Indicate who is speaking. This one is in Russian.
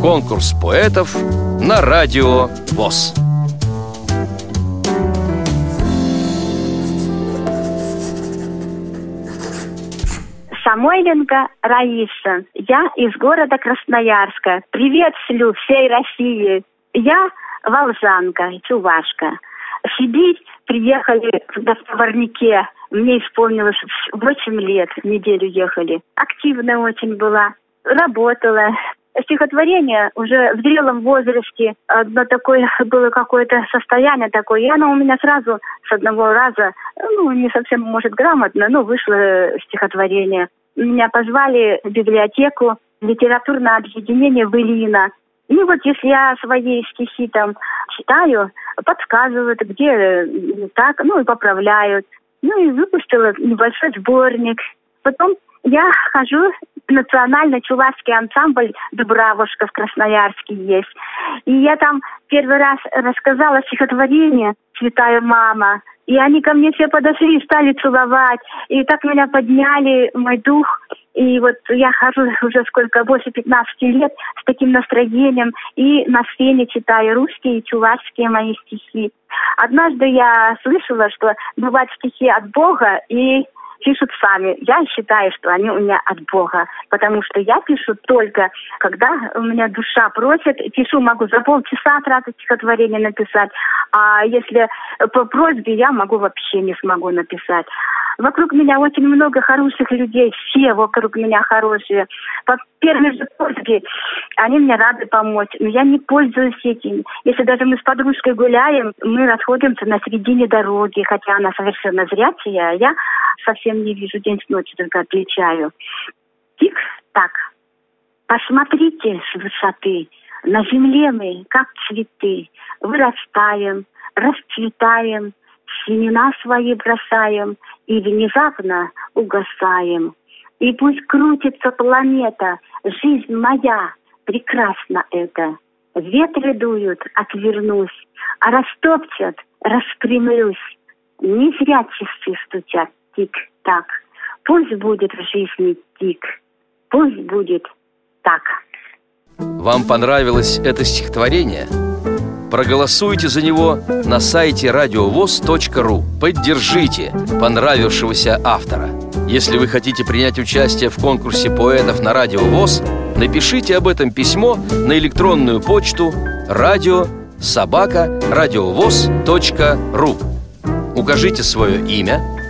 Speaker 1: Конкурс поэтов на радио ВОЗ.
Speaker 2: Самойленко Раиса. Я из города Красноярска. Приветствую всей России. Я волжанка, чувашка. В Сибирь приехали в Товарнике. Мне исполнилось 8 лет, неделю ехали. Активная очень была. Работала, стихотворение уже в зрелом возрасте, одно такое было какое-то состояние такое, и оно у меня сразу с одного раза, ну, не совсем, может, грамотно, но вышло стихотворение. Меня позвали в библиотеку, литературное объединение «Вылина». И вот если я свои стихи там читаю, подсказывают, где так, ну и поправляют. Ну и выпустила небольшой сборник. Потом я хожу в национальный чувашский ансамбль «Дубравушка» в Красноярске есть. И я там первый раз рассказала стихотворение «Святая мама». И они ко мне все подошли и стали целовать. И так меня подняли, мой дух. И вот я хожу уже сколько, больше 15 лет с таким настроением. И на сцене читаю русские и чувашские мои стихи. Однажды я слышала, что бывают стихи от Бога и пишут сами. Я считаю, что они у меня от Бога, потому что я пишу только, когда у меня душа просит. Пишу, могу за полчаса сразу стихотворение написать, а если по просьбе, я могу вообще не смогу написать. Вокруг меня очень много хороших людей, все вокруг меня хорошие. По первой же просьбе они мне рады помочь, но я не пользуюсь этим. Если даже мы с подружкой гуляем, мы расходимся на середине дороги, хотя она совершенно зрячая, а я совсем не вижу день с ночью, только отличаю. Тик-так. Посмотрите с высоты. На земле мы, как цветы, вырастаем, расцветаем, семена свои бросаем и внезапно угасаем. И пусть крутится планета, жизнь моя, прекрасно это. Ветры дуют, отвернусь, а растопчат, распрямлюсь. Не зря часы стучат, тик-так. Пусть будет в жизни тик, пусть будет так.
Speaker 1: Вам понравилось это стихотворение? Проголосуйте за него на сайте радиовоз.ру. Поддержите понравившегося автора. Если вы хотите принять участие в конкурсе поэтов на Радио ВОЗ, напишите об этом письмо на электронную почту радио собака радиовоз.ру. Укажите свое имя,